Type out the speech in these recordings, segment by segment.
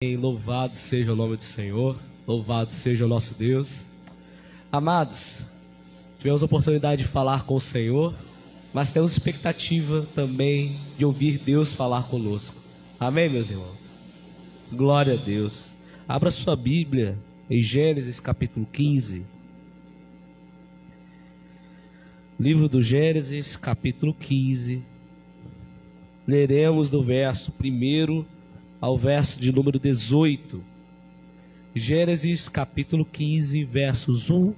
Louvado seja o nome do Senhor, louvado seja o nosso Deus. Amados, tivemos a oportunidade de falar com o Senhor, mas temos expectativa também de ouvir Deus falar conosco. Amém, meus irmãos? Glória a Deus. Abra sua Bíblia em Gênesis capítulo 15. Livro do Gênesis, capítulo 15. Leremos do verso 1 ao verso de número 18. Gênesis capítulo 15, versos 1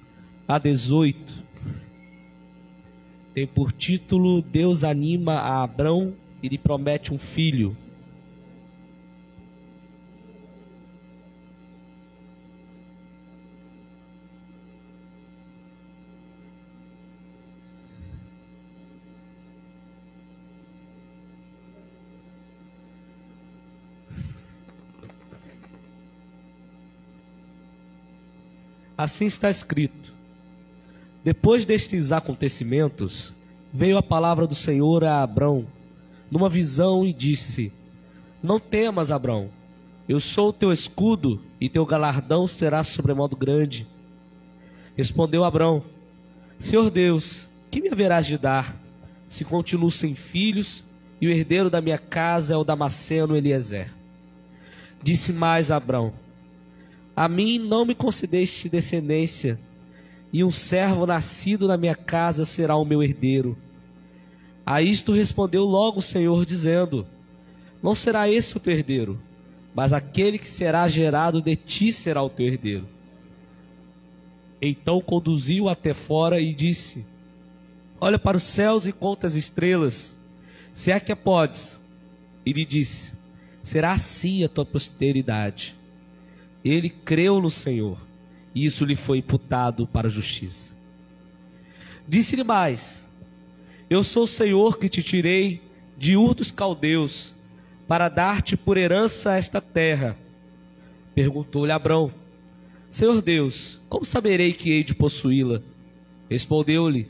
a 18. Tem por título Deus anima a Abrão e lhe promete um filho. Assim está escrito: Depois destes acontecimentos, veio a palavra do Senhor a Abrão, numa visão, e disse: Não temas, Abrão, eu sou o teu escudo, e teu galardão será sobremodo grande. Respondeu Abrão: Senhor Deus, que me haverás de dar, se continuo sem filhos, e o herdeiro da minha casa é o Damasceno Eliezer? Disse mais Abrão: a mim não me concedeste descendência, e um servo nascido na minha casa será o meu herdeiro. A isto respondeu logo o Senhor, dizendo: Não será esse o teu herdeiro, mas aquele que será gerado de ti será o teu herdeiro. Então conduziu até fora e disse: Olha para os céus e conta as estrelas, se é que a podes. E lhe disse: Será assim a tua posteridade. Ele creu no Senhor, e isso lhe foi imputado para a justiça. Disse-lhe mais: Eu sou o Senhor que te tirei de Ur dos Caldeus, para dar-te por herança esta terra. Perguntou-lhe Abrão: Senhor Deus, como saberei que hei de possuí-la? Respondeu-lhe: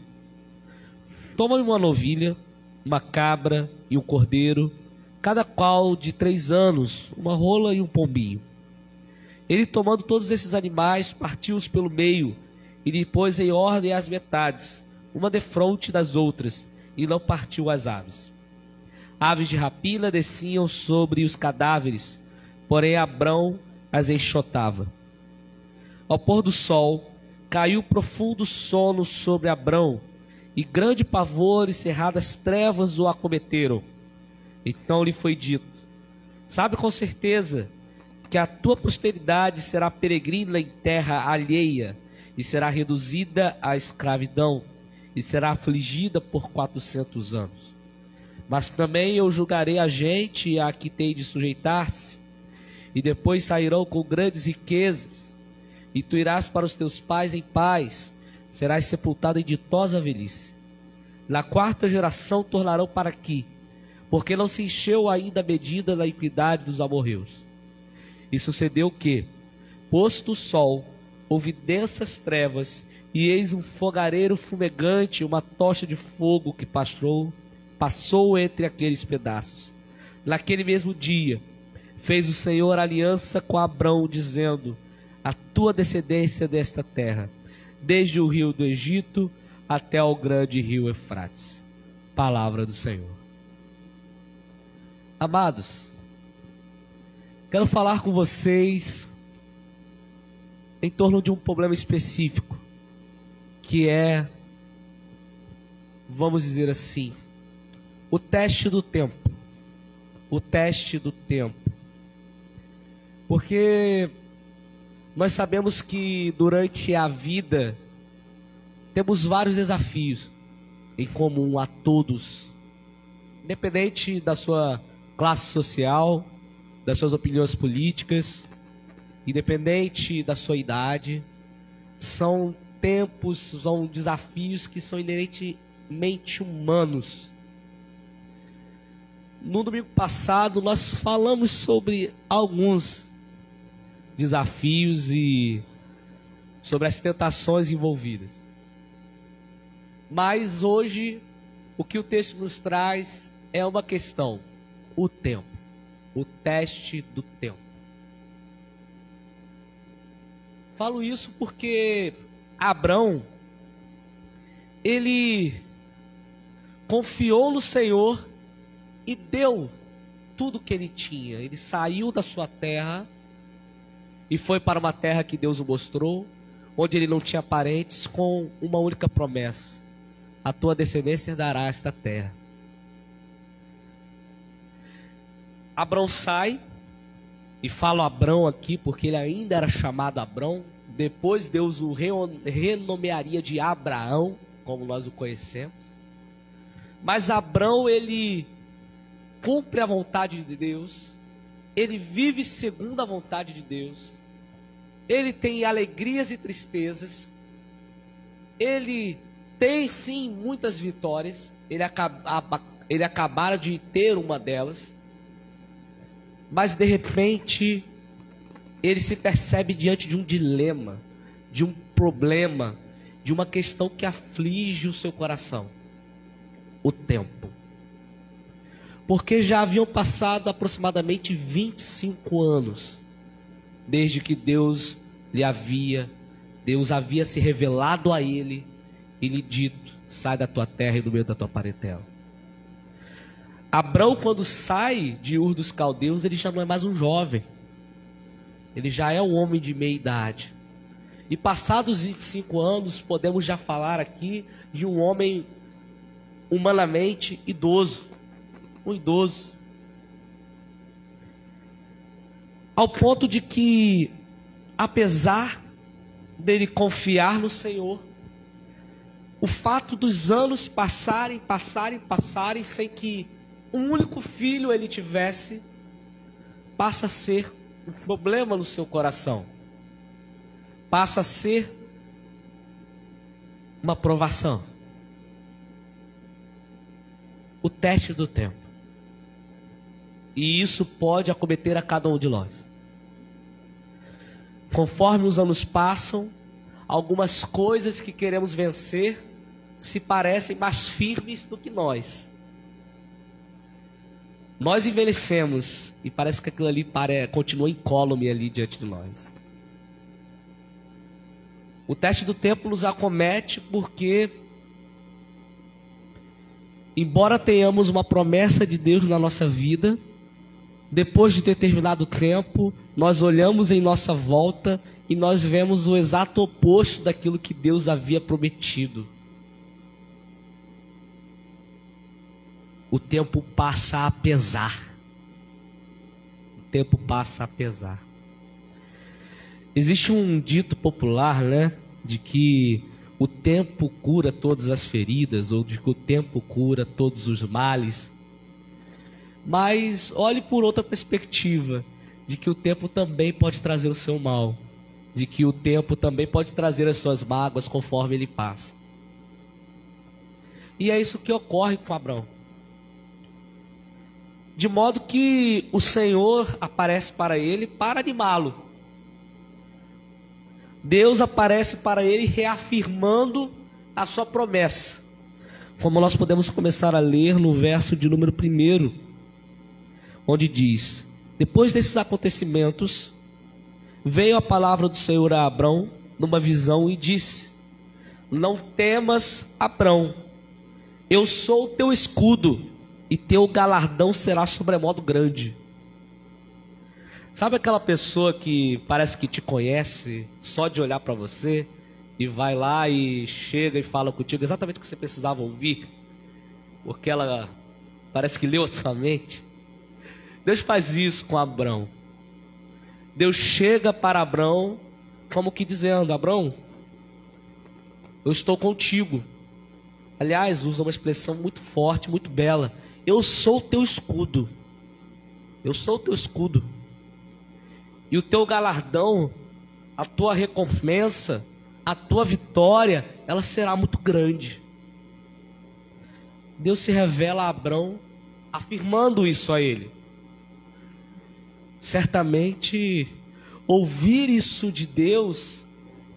Toma uma novilha, uma cabra e um cordeiro, cada qual de três anos, uma rola e um pombinho ele, tomando todos esses animais, partiu-os pelo meio e lhe pôs em ordem as metades, uma defronte das outras, e não partiu as aves. Aves de rapina desciam sobre os cadáveres, porém Abrão as enxotava. Ao pôr do sol, caiu profundo sono sobre Abrão, e grande pavor e cerradas trevas o acometeram. Então lhe foi dito: Sabe com certeza que a tua posteridade será peregrina em terra alheia e será reduzida à escravidão e será afligida por quatrocentos anos. Mas também eu julgarei a gente a que tem de sujeitar-se, e depois sairão com grandes riquezas, e tu irás para os teus pais em paz, serás sepultado em ditosa velhice. Na quarta geração tornarão para aqui, porque não se encheu ainda a medida da iniquidade dos amorreus. E sucedeu que, posto o sol, houve densas trevas, e eis um fogareiro fumegante, uma tocha de fogo que passou, passou entre aqueles pedaços. Naquele mesmo dia, fez o Senhor aliança com Abrão, dizendo: A tua descendência desta terra, desde o rio do Egito até ao grande rio Eufrates. Palavra do Senhor. Amados, Quero falar com vocês em torno de um problema específico, que é, vamos dizer assim, o teste do tempo. O teste do tempo. Porque nós sabemos que durante a vida temos vários desafios em comum a todos, independente da sua classe social, das suas opiniões políticas, independente da sua idade. São tempos, são desafios que são inerentemente humanos. No domingo passado, nós falamos sobre alguns desafios e sobre as tentações envolvidas. Mas hoje, o que o texto nos traz é uma questão: o tempo o teste do tempo. Falo isso porque Abrão ele confiou no Senhor e deu tudo que ele tinha. Ele saiu da sua terra e foi para uma terra que Deus o mostrou, onde ele não tinha parentes, com uma única promessa: a tua descendência dará esta terra. Abrão sai, e falo Abrão aqui porque ele ainda era chamado Abrão, depois Deus o renomearia de Abraão, como nós o conhecemos. Mas Abrão, ele cumpre a vontade de Deus, ele vive segundo a vontade de Deus, ele tem alegrias e tristezas, ele tem sim muitas vitórias, ele, acaba, ele acabara de ter uma delas, mas de repente ele se percebe diante de um dilema, de um problema, de uma questão que aflige o seu coração: o tempo. Porque já haviam passado aproximadamente 25 anos desde que Deus lhe havia, Deus havia se revelado a ele e lhe dito: sai da tua terra e do meio da tua parentela. Abrão, quando sai de Ur dos Caldeus, ele já não é mais um jovem. Ele já é um homem de meia idade. E passados 25 anos, podemos já falar aqui de um homem humanamente idoso. Um idoso. Ao ponto de que, apesar dele confiar no Senhor, o fato dos anos passarem, passarem, passarem, sem que um único filho ele tivesse, passa a ser um problema no seu coração. Passa a ser uma provação. O teste do tempo. E isso pode acometer a cada um de nós. Conforme os anos passam, algumas coisas que queremos vencer se parecem mais firmes do que nós. Nós envelhecemos e parece que aquilo ali pare... continua incólume ali diante de nós. O teste do tempo nos acomete porque, embora tenhamos uma promessa de Deus na nossa vida, depois de determinado tempo, nós olhamos em nossa volta e nós vemos o exato oposto daquilo que Deus havia prometido. O tempo passa a pesar. O tempo passa a pesar. Existe um dito popular, né, de que o tempo cura todas as feridas ou de que o tempo cura todos os males. Mas olhe por outra perspectiva, de que o tempo também pode trazer o seu mal, de que o tempo também pode trazer as suas mágoas conforme ele passa. E é isso que ocorre com Abraão. De modo que o Senhor aparece para ele para animá-lo. Deus aparece para ele reafirmando a sua promessa. Como nós podemos começar a ler no verso de número 1, onde diz: Depois desses acontecimentos, veio a palavra do Senhor a Abrão numa visão e disse: Não temas, Abrão, eu sou o teu escudo e teu galardão será sobremodo grande. Sabe aquela pessoa que parece que te conhece só de olhar para você e vai lá e chega e fala contigo exatamente o que você precisava ouvir? Porque ela parece que leu a sua mente. Deus faz isso com Abrão. Deus chega para Abrão como que dizendo: Abrão, eu estou contigo. Aliás, usa uma expressão muito forte, muito bela. Eu sou o teu escudo. Eu sou o teu escudo. E o teu galardão, a tua recompensa, a tua vitória, ela será muito grande. Deus se revela a Abrão, afirmando isso a ele. Certamente, ouvir isso de Deus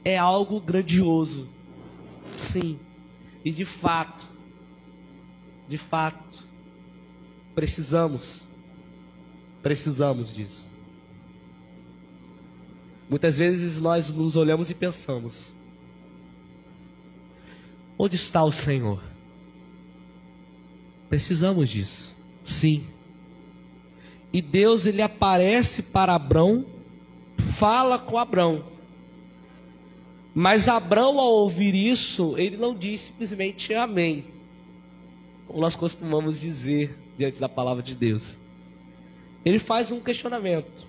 é algo grandioso. Sim. E de fato, de fato, Precisamos. Precisamos disso. Muitas vezes nós nos olhamos e pensamos: onde está o Senhor? Precisamos disso. Sim. E Deus ele aparece para Abrão, fala com Abrão. Mas Abrão, ao ouvir isso, ele não diz simplesmente amém. Como nós costumamos dizer diante da palavra de Deus. Ele faz um questionamento.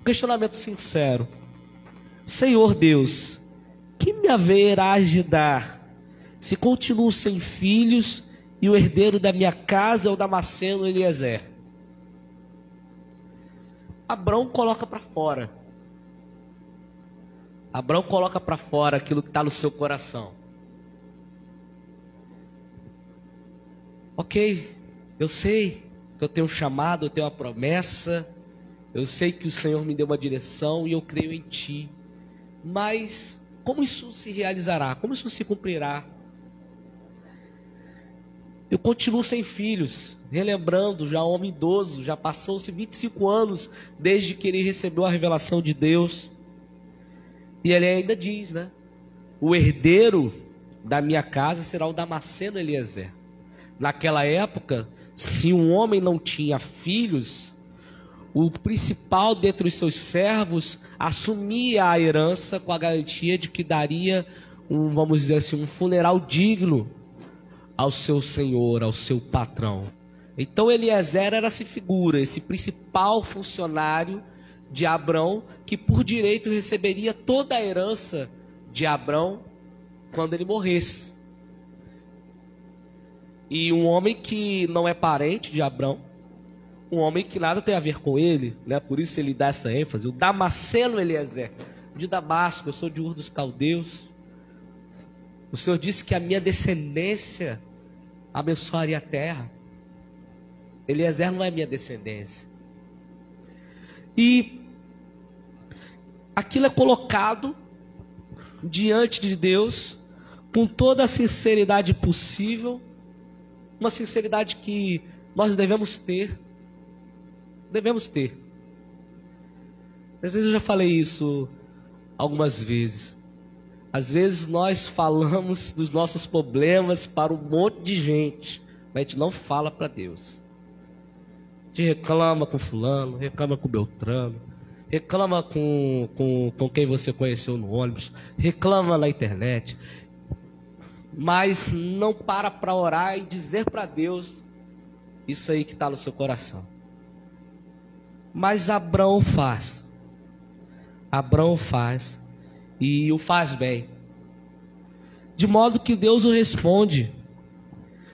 Um questionamento sincero. Senhor Deus, que me haverás de dar se continuo sem filhos e o herdeiro da minha casa é o Damasceno Eliezer? Abrão coloca para fora. Abrão coloca para fora aquilo que está no seu coração. Ok, eu sei que eu tenho um chamado, eu tenho uma promessa, eu sei que o Senhor me deu uma direção e eu creio em Ti. Mas como isso se realizará? Como isso se cumprirá? Eu continuo sem filhos, relembrando, já homem idoso, já passou-se 25 anos desde que ele recebeu a revelação de Deus. E ele ainda diz, né? O herdeiro da minha casa será o Damasceno Eliezer. Naquela época, se um homem não tinha filhos, o principal dentre os seus servos assumia a herança com a garantia de que daria um, vamos dizer assim, um funeral digno ao seu senhor, ao seu patrão. Então Eliezer era essa figura, esse principal funcionário de Abrão, que por direito receberia toda a herança de Abrão quando ele morresse. E um homem que não é parente de Abrão, um homem que nada tem a ver com ele, né? por isso ele dá essa ênfase. O Damasceno Eliezer, de Damasco, eu sou de Ur dos Caldeus. O Senhor disse que a minha descendência abençoaria a terra. Eliezer não é minha descendência. E aquilo é colocado diante de Deus com toda a sinceridade possível, uma sinceridade que nós devemos ter. Devemos ter. Às vezes eu já falei isso algumas vezes. Às vezes nós falamos dos nossos problemas para um monte de gente, mas a gente não fala para Deus. A gente reclama com fulano, reclama com Beltrano, reclama com, com, com quem você conheceu no ônibus, reclama na internet, mas não para para orar e dizer para Deus isso aí que está no seu coração. Mas Abraão faz. Abraão faz e o faz bem. De modo que Deus o responde.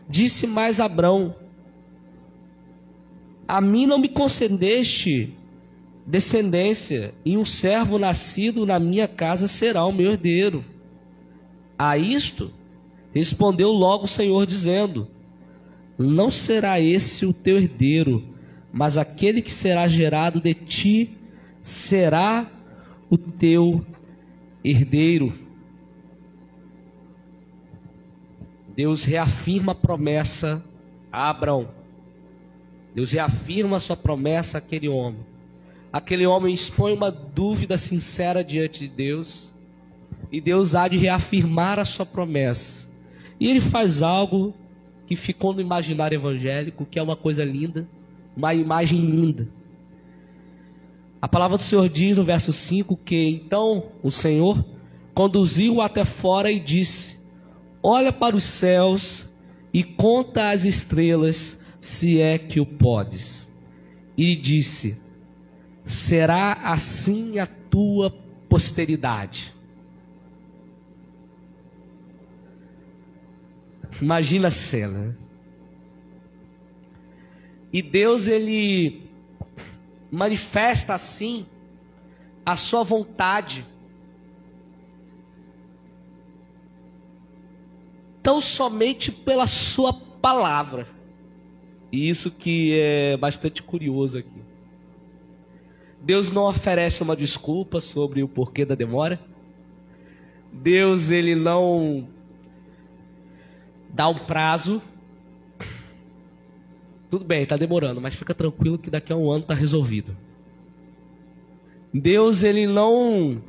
Disse mais Abrão: A mim não me concedeste descendência, e um servo nascido na minha casa será o meu herdeiro. A isto respondeu logo o Senhor, dizendo: Não será esse o teu herdeiro, mas aquele que será gerado de ti será o teu herdeiro. Deus reafirma a promessa a Abraão. Deus reafirma a sua promessa àquele homem. Aquele homem expõe uma dúvida sincera diante de Deus. E Deus há de reafirmar a sua promessa. E ele faz algo que ficou no imaginário evangélico, que é uma coisa linda, uma imagem linda. A palavra do Senhor diz no verso 5 que então o Senhor conduziu-o até fora e disse: Olha para os céus e conta as estrelas, se é que o podes. E disse: Será assim a tua posteridade. Imagina a cena. E Deus ele manifesta assim a sua vontade. Tão somente pela sua palavra. E isso que é bastante curioso aqui. Deus não oferece uma desculpa sobre o porquê da demora. Deus ele não dá um prazo tudo bem, está demorando, mas fica tranquilo que daqui a um ano está resolvido. Deus ele não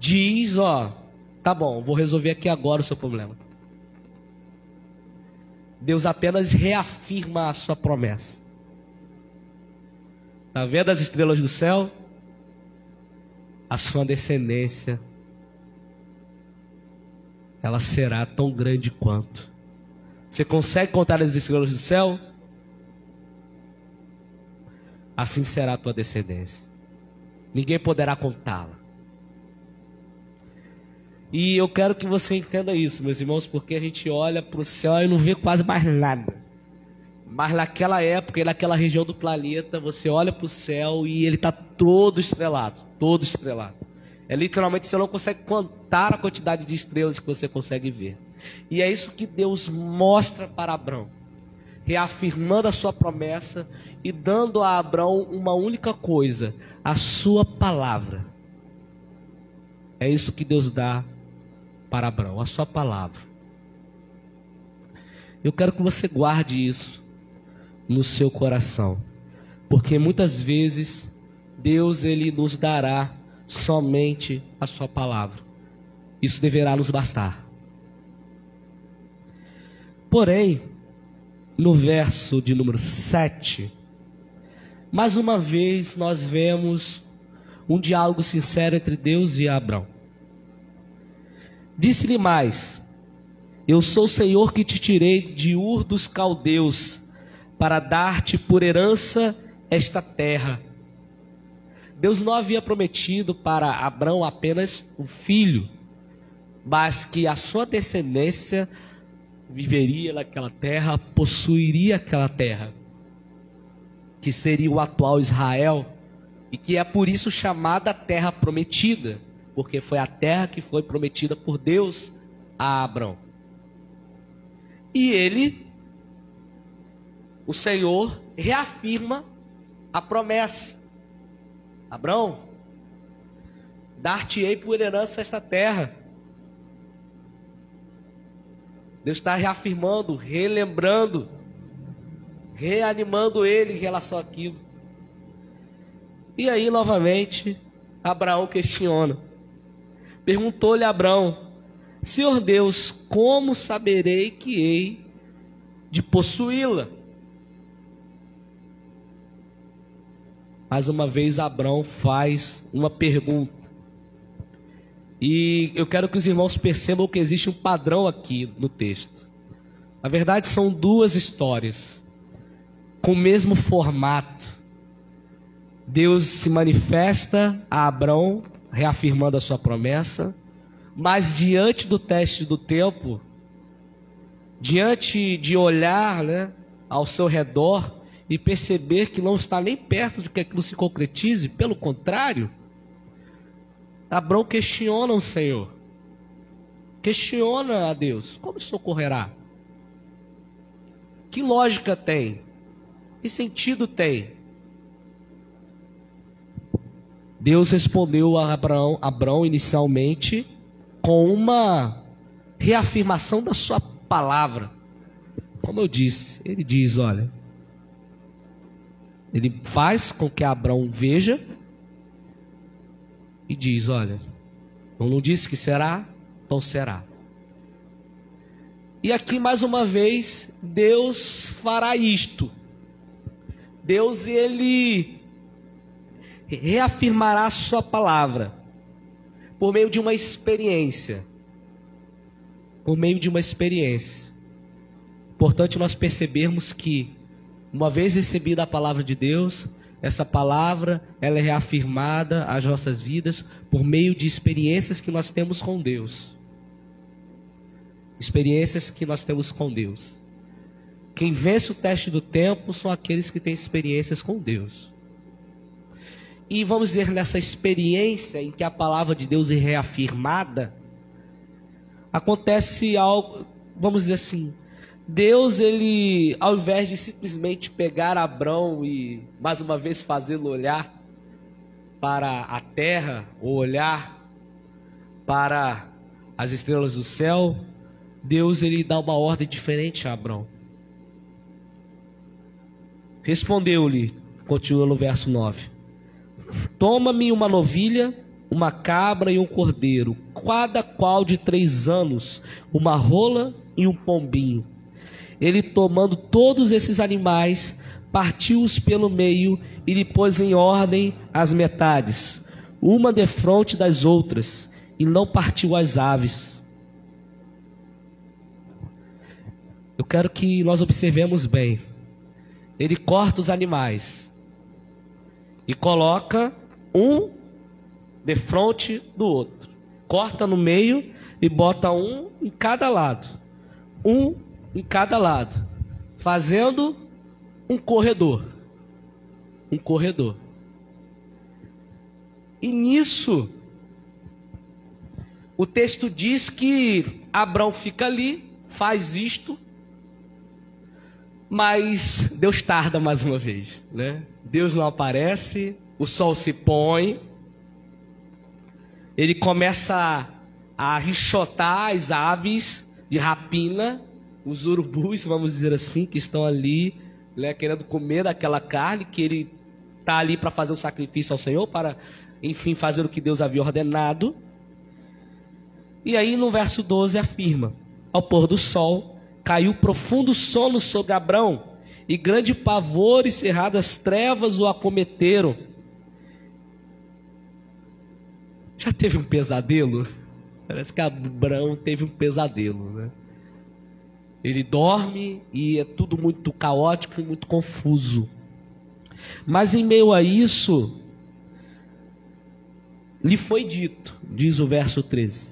diz, ó, tá bom, vou resolver aqui agora o seu problema. Deus apenas reafirma a sua promessa. Está vendo as estrelas do céu? A sua descendência, ela será tão grande quanto. Você consegue contar as estrelas do céu? Assim será a tua descendência. Ninguém poderá contá-la. E eu quero que você entenda isso, meus irmãos, porque a gente olha para o céu e não vê quase mais nada. Mas naquela época e naquela região do planeta, você olha para o céu e ele está todo estrelado, todo estrelado. É literalmente você não consegue contar a quantidade de estrelas que você consegue ver. E é isso que Deus mostra para Abraão, reafirmando a sua promessa e dando a Abraão uma única coisa: a sua palavra. É isso que Deus dá para Abraão, a sua palavra. Eu quero que você guarde isso no seu coração, porque muitas vezes Deus ele nos dará somente a sua palavra. Isso deverá nos bastar. Porém, no verso de número 7, mais uma vez nós vemos um diálogo sincero entre Deus e Abraão. Disse-lhe mais: Eu sou o Senhor que te tirei de Ur dos caldeus para dar-te por herança esta terra. Deus não havia prometido para Abraão apenas um filho, mas que a sua descendência viveria naquela terra, possuiria aquela terra, que seria o atual Israel, e que é por isso chamada Terra Prometida, porque foi a terra que foi prometida por Deus a Abraão. E ele o Senhor reafirma a promessa. Abraão, dar-te-ei por herança esta terra. Deus está reafirmando, relembrando, reanimando ele em relação àquilo. E aí, novamente, Abraão questiona. Perguntou-lhe Abraão: Senhor Deus, como saberei que hei de possuí-la? Mais uma vez Abraão faz uma pergunta. E eu quero que os irmãos percebam que existe um padrão aqui no texto. Na verdade, são duas histórias com o mesmo formato. Deus se manifesta a Abraão, reafirmando a sua promessa, mas diante do teste do tempo, diante de olhar né, ao seu redor, e perceber que não está nem perto de que aquilo se concretize, pelo contrário, Abraão questiona o Senhor, questiona a Deus: como isso ocorrerá? Que lógica tem? Que sentido tem? Deus respondeu a Abraão, Abraão inicialmente com uma reafirmação da sua palavra. Como eu disse, ele diz: olha, ele faz com que Abraão veja e diz: Olha, eu não disse que será, então será. E aqui mais uma vez, Deus fará isto. Deus ele reafirmará a sua palavra por meio de uma experiência. Por meio de uma experiência. Importante nós percebermos que uma vez recebida a palavra de Deus, essa palavra ela é reafirmada às nossas vidas por meio de experiências que nós temos com Deus. Experiências que nós temos com Deus. Quem vence o teste do tempo são aqueles que têm experiências com Deus. E vamos dizer, nessa experiência em que a palavra de Deus é reafirmada, acontece algo, vamos dizer assim, Deus, ele, ao invés de simplesmente pegar Abrão e mais uma vez fazê-lo olhar para a terra, ou olhar para as estrelas do céu, Deus ele dá uma ordem diferente a Abrão. Respondeu-lhe, continua no verso 9: Toma-me uma novilha, uma cabra e um cordeiro, cada qual de três anos, uma rola e um pombinho. Ele, tomando todos esses animais, partiu-os pelo meio e lhe pôs em ordem as metades, uma defronte das outras, e não partiu as aves. Eu quero que nós observemos bem. Ele corta os animais e coloca um de frente do outro. Corta no meio e bota um em cada lado. Um em cada lado. Fazendo um corredor. Um corredor. E nisso, o texto diz que Abraão fica ali, faz isto, mas Deus tarda mais uma vez, né? Deus não aparece, o sol se põe, ele começa a, richotar as aves de rapina, os urubus, vamos dizer assim, que estão ali, né, querendo comer daquela carne que ele está ali para fazer o sacrifício ao Senhor, para, enfim, fazer o que Deus havia ordenado. E aí no verso 12 afirma: Ao pôr do sol, caiu profundo sono sobre Abrão, e grande pavor e cerradas trevas o acometeram. Já teve um pesadelo? Parece que Abraão teve um pesadelo, né? Ele dorme e é tudo muito caótico, muito confuso. Mas em meio a isso, lhe foi dito, diz o verso 13: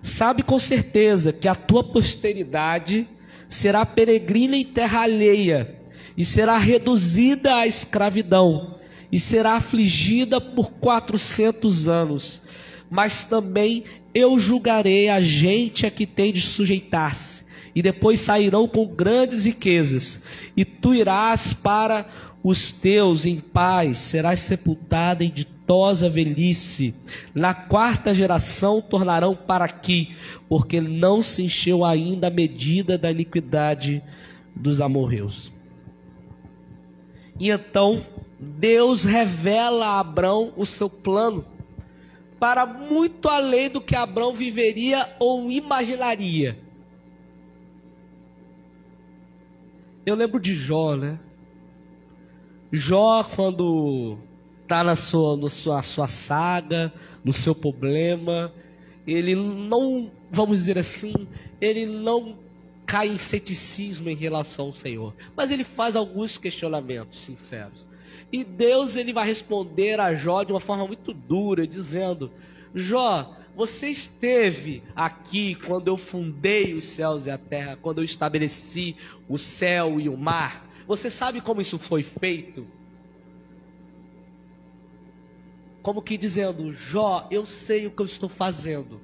Sabe com certeza que a tua posteridade será peregrina em terra alheia, e será reduzida à escravidão, e será afligida por quatrocentos anos. Mas também eu julgarei a gente a que tem de sujeitar-se, e depois sairão com grandes riquezas, e tu irás para os teus em paz, serás sepultada em ditosa velhice. Na quarta geração tornarão para aqui, porque não se encheu ainda a medida da iniquidade dos amorreus. E então Deus revela a Abrão o seu plano para muito além do que Abrão viveria ou imaginaria. Eu lembro de Jó, né? Jó, quando está na sua, na sua, sua saga, no seu problema, ele não, vamos dizer assim, ele não cai em ceticismo em relação ao Senhor, mas ele faz alguns questionamentos sinceros. E Deus ele vai responder a Jó de uma forma muito dura, dizendo: Jó, você esteve aqui quando eu fundei os céus e a terra, quando eu estabeleci o céu e o mar. Você sabe como isso foi feito? Como que dizendo, Jó, eu sei o que eu estou fazendo.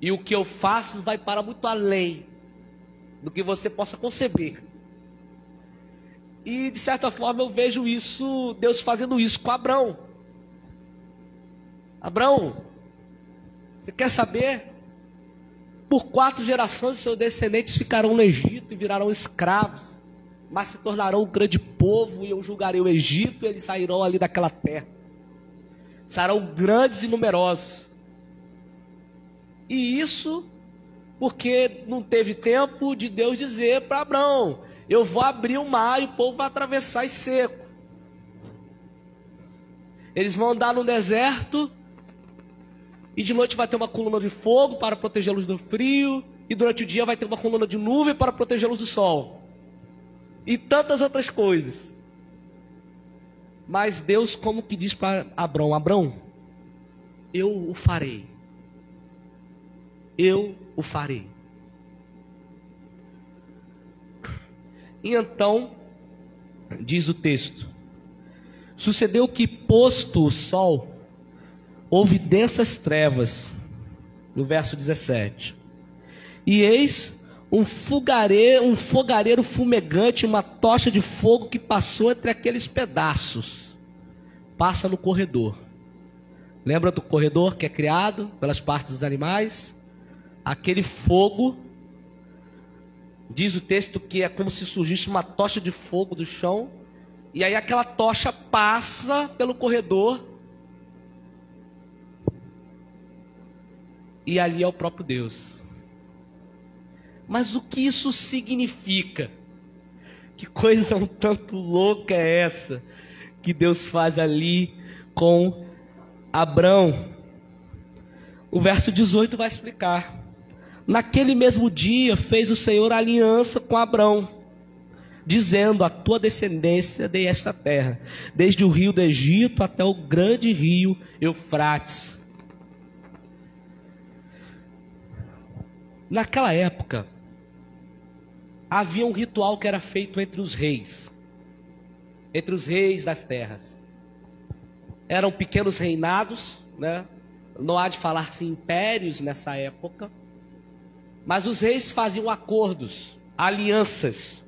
E o que eu faço vai para muito além do que você possa conceber. E de certa forma eu vejo isso, Deus fazendo isso com Abraão. Abraão, você quer saber? Por quatro gerações seus descendentes ficarão no Egito e virarão escravos mas se tornarão um grande povo, e eu julgarei o Egito, e eles sairão ali daquela terra. Serão grandes e numerosos. E isso porque não teve tempo de Deus dizer para Abraão: Eu vou abrir o mar e o povo vai atravessar e seco. Eles vão andar no deserto, e de noite vai ter uma coluna de fogo para protegê-los do frio, e durante o dia vai ter uma coluna de nuvem para protegê-los do sol e tantas outras coisas. Mas Deus, como que diz para Abraão: Abraão, eu o farei. Eu o farei. E então, diz o texto: sucedeu que, posto o sol, houve densas trevas, no verso 17. E eis um fogareiro, um fogareiro fumegante, uma tocha de fogo que passou entre aqueles pedaços. Passa no corredor. Lembra do corredor que é criado pelas partes dos animais? Aquele fogo, diz o texto que é como se surgisse uma tocha de fogo do chão E aí aquela tocha passa pelo corredor. E ali é o próprio Deus. Mas o que isso significa? Que coisa um tanto louca é essa que Deus faz ali com Abrão? O verso 18 vai explicar. Naquele mesmo dia fez o Senhor aliança com Abrão, dizendo: A tua descendência dei esta terra, desde o rio do Egito até o grande rio Eufrates. Naquela época, havia um ritual que era feito entre os reis, entre os reis das terras. Eram pequenos reinados, né? não há de falar-se impérios nessa época, mas os reis faziam acordos, alianças.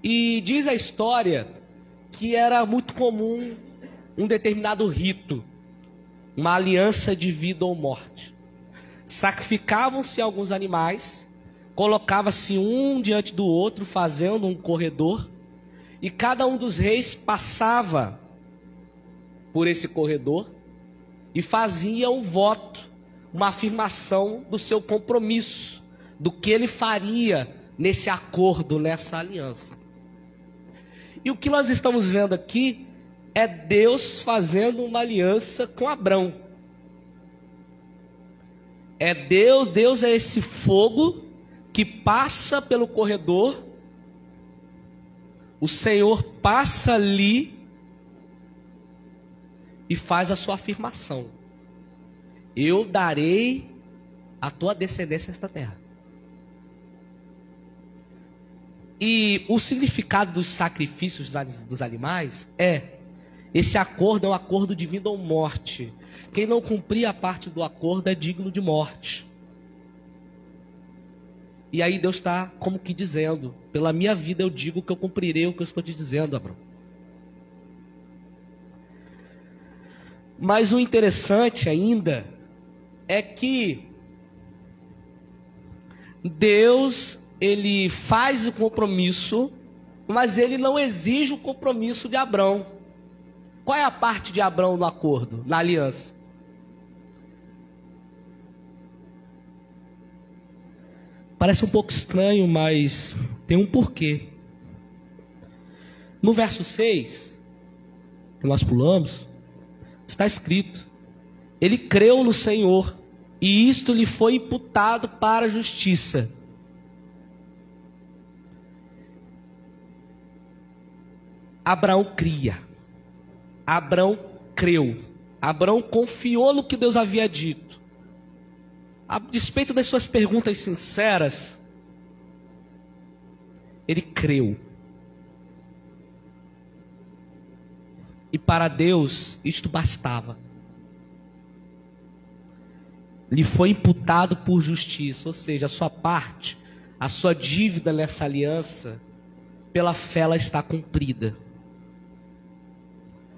E diz a história que era muito comum um determinado rito, uma aliança de vida ou morte. Sacrificavam-se alguns animais colocava-se um diante do outro, fazendo um corredor, e cada um dos reis passava por esse corredor e fazia um voto, uma afirmação do seu compromisso, do que ele faria nesse acordo, nessa aliança. E o que nós estamos vendo aqui é Deus fazendo uma aliança com Abrão. É Deus, Deus é esse fogo que passa pelo corredor, o Senhor passa ali e faz a sua afirmação: Eu darei a tua descendência esta terra. E o significado dos sacrifícios dos animais é: esse acordo é um acordo de vida ou morte. Quem não cumprir a parte do acordo é digno de morte. E aí Deus está como que dizendo: pela minha vida eu digo que eu cumprirei o que eu estou te dizendo, Abraão. Mas o interessante ainda é que Deus ele faz o compromisso, mas ele não exige o compromisso de Abraão. Qual é a parte de Abraão no acordo, na aliança? Parece um pouco estranho, mas tem um porquê. No verso 6, que nós pulamos, está escrito: Ele creu no Senhor, e isto lhe foi imputado para a justiça. Abraão cria. Abraão creu. Abraão confiou no que Deus havia dito a despeito das suas perguntas sinceras, ele creu. E para Deus isto bastava. Lhe foi imputado por justiça, ou seja, a sua parte, a sua dívida nessa aliança, pela fé ela está cumprida.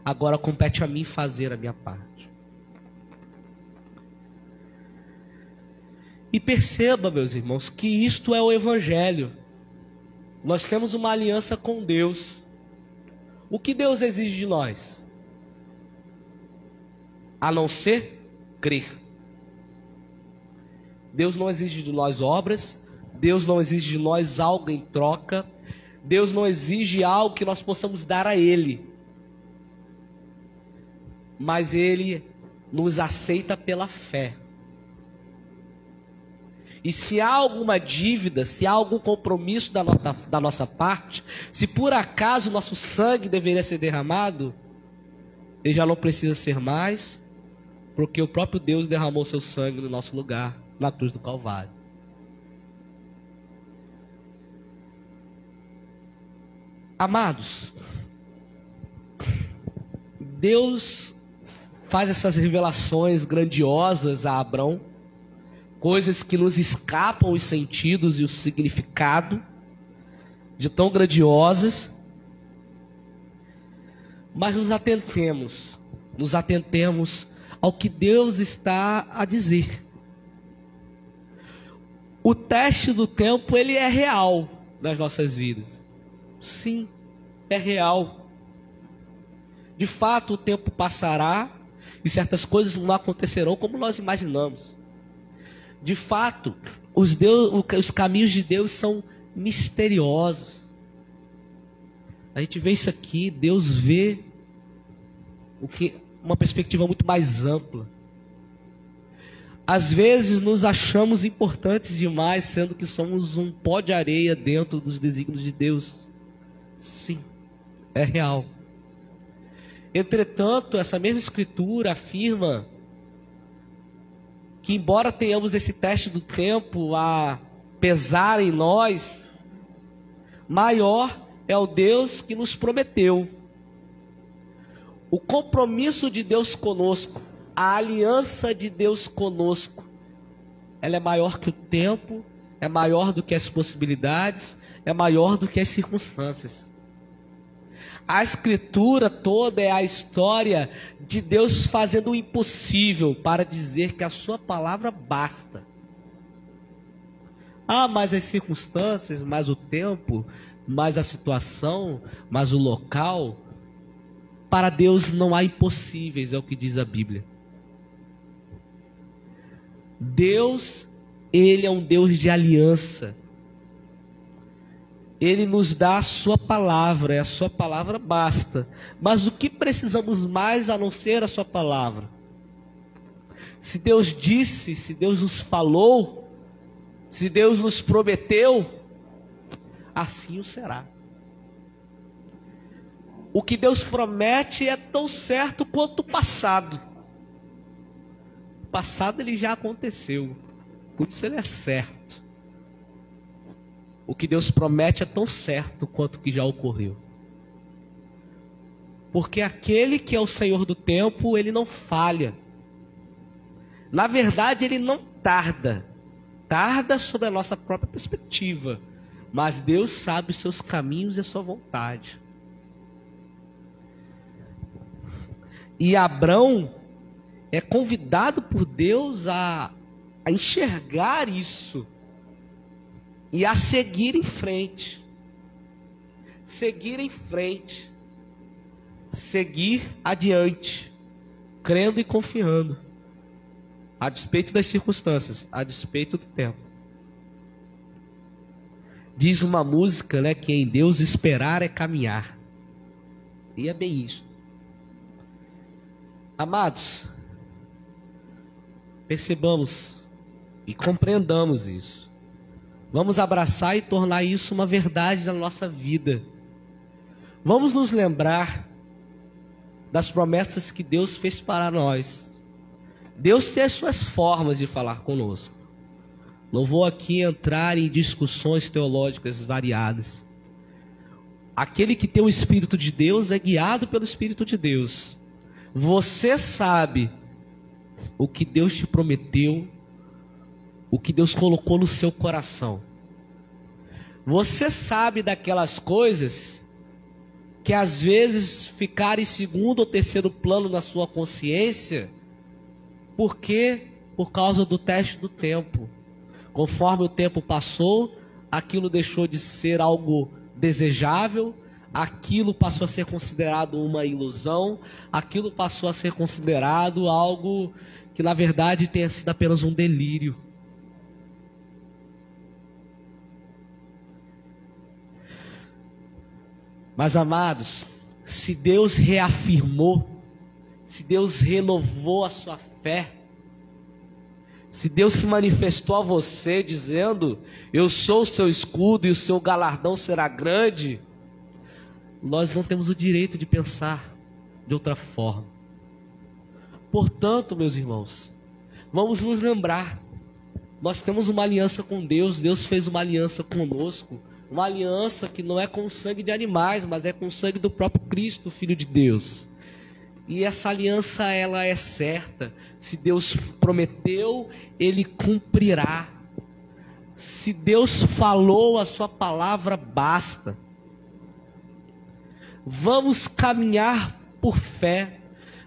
Agora compete a mim fazer a minha parte. E perceba, meus irmãos, que isto é o Evangelho. Nós temos uma aliança com Deus. O que Deus exige de nós? A não ser crer. Deus não exige de nós obras, Deus não exige de nós algo em troca, Deus não exige algo que nós possamos dar a Ele. Mas Ele nos aceita pela fé. E se há alguma dívida, se há algum compromisso da, nossa, da nossa parte, se por acaso nosso sangue deveria ser derramado, ele já não precisa ser mais, porque o próprio Deus derramou seu sangue no nosso lugar, na cruz do Calvário. Amados, Deus faz essas revelações grandiosas a Abraão coisas que nos escapam os sentidos e o significado, de tão grandiosas, mas nos atentemos, nos atentemos ao que Deus está a dizer. O teste do tempo ele é real nas nossas vidas. Sim, é real. De fato, o tempo passará e certas coisas não acontecerão como nós imaginamos. De fato, os, Deus, os caminhos de Deus são misteriosos. A gente vê isso aqui, Deus vê o que uma perspectiva muito mais ampla. Às vezes nos achamos importantes demais, sendo que somos um pó de areia dentro dos desígnios de Deus. Sim, é real. Entretanto, essa mesma escritura afirma que, embora tenhamos esse teste do tempo a pesar em nós, maior é o Deus que nos prometeu. O compromisso de Deus conosco, a aliança de Deus conosco, ela é maior que o tempo, é maior do que as possibilidades, é maior do que as circunstâncias. A escritura toda é a história de Deus fazendo o impossível para dizer que a sua palavra basta. Ah, mas as circunstâncias, mas o tempo, mas a situação, mas o local. Para Deus não há impossíveis, é o que diz a Bíblia. Deus, Ele é um Deus de aliança. Ele nos dá a sua palavra, e a sua palavra basta. Mas o que precisamos mais a não ser a sua palavra? Se Deus disse, se Deus nos falou, se Deus nos prometeu, assim o será. O que Deus promete é tão certo quanto o passado. O passado ele já aconteceu, por isso ele é certo o que Deus promete é tão certo quanto o que já ocorreu. Porque aquele que é o Senhor do tempo, ele não falha. Na verdade, ele não tarda. Tarda sobre a nossa própria perspectiva. Mas Deus sabe os seus caminhos e a sua vontade. E Abrão é convidado por Deus a, a enxergar isso e a seguir em frente. Seguir em frente. Seguir adiante, crendo e confiando, a despeito das circunstâncias, a despeito do tempo. Diz uma música, né, que em Deus esperar é caminhar. E é bem isso. Amados, percebamos e compreendamos isso. Vamos abraçar e tornar isso uma verdade na nossa vida. Vamos nos lembrar das promessas que Deus fez para nós. Deus tem as suas formas de falar conosco. Não vou aqui entrar em discussões teológicas variadas. Aquele que tem o Espírito de Deus é guiado pelo Espírito de Deus. Você sabe o que Deus te prometeu o que Deus colocou no seu coração. Você sabe daquelas coisas que às vezes ficaram em segundo ou terceiro plano na sua consciência, porque por causa do teste do tempo. Conforme o tempo passou, aquilo deixou de ser algo desejável, aquilo passou a ser considerado uma ilusão, aquilo passou a ser considerado algo que na verdade tenha sido apenas um delírio. Mas amados, se Deus reafirmou, se Deus renovou a sua fé, se Deus se manifestou a você dizendo: Eu sou o seu escudo e o seu galardão será grande, nós não temos o direito de pensar de outra forma. Portanto, meus irmãos, vamos nos lembrar: nós temos uma aliança com Deus, Deus fez uma aliança conosco uma aliança que não é com o sangue de animais, mas é com o sangue do próprio Cristo, Filho de Deus. E essa aliança ela é certa. Se Deus prometeu, ele cumprirá. Se Deus falou, a sua palavra basta. Vamos caminhar por fé.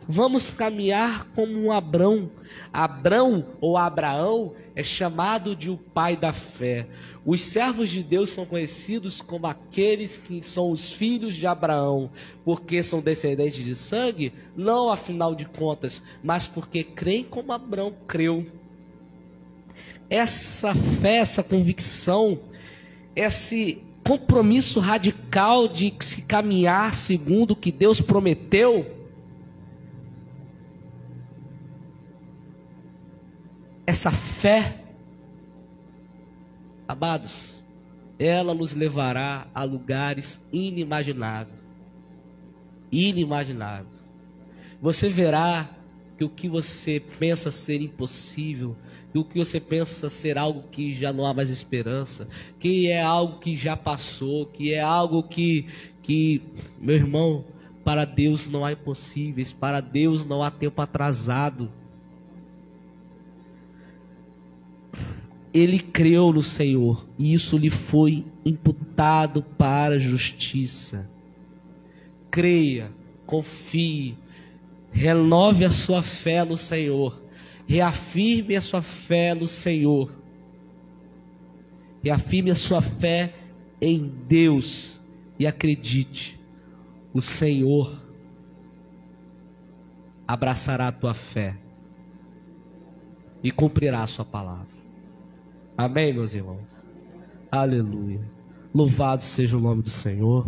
Vamos caminhar como um Abrão. Abrão ou Abraão é chamado de o pai da fé. Os servos de Deus são conhecidos como aqueles que são os filhos de Abraão, porque são descendentes de sangue, não afinal de contas, mas porque creem como Abraão creu. Essa fé, essa convicção, esse compromisso radical de se caminhar segundo o que Deus prometeu, essa fé, amados, ela nos levará a lugares inimagináveis. Inimagináveis. Você verá que o que você pensa ser impossível, que o que você pensa ser algo que já não há mais esperança, que é algo que já passou, que é algo que, que meu irmão, para Deus não há impossíveis, para Deus não há tempo atrasado. Ele creu no Senhor e isso lhe foi imputado para justiça. Creia, confie, renove a sua fé no Senhor, reafirme a sua fé no Senhor, reafirme a sua fé em Deus e acredite, o Senhor abraçará a tua fé e cumprirá a sua palavra. Amém, meus irmãos? Aleluia. Louvado seja o nome do Senhor.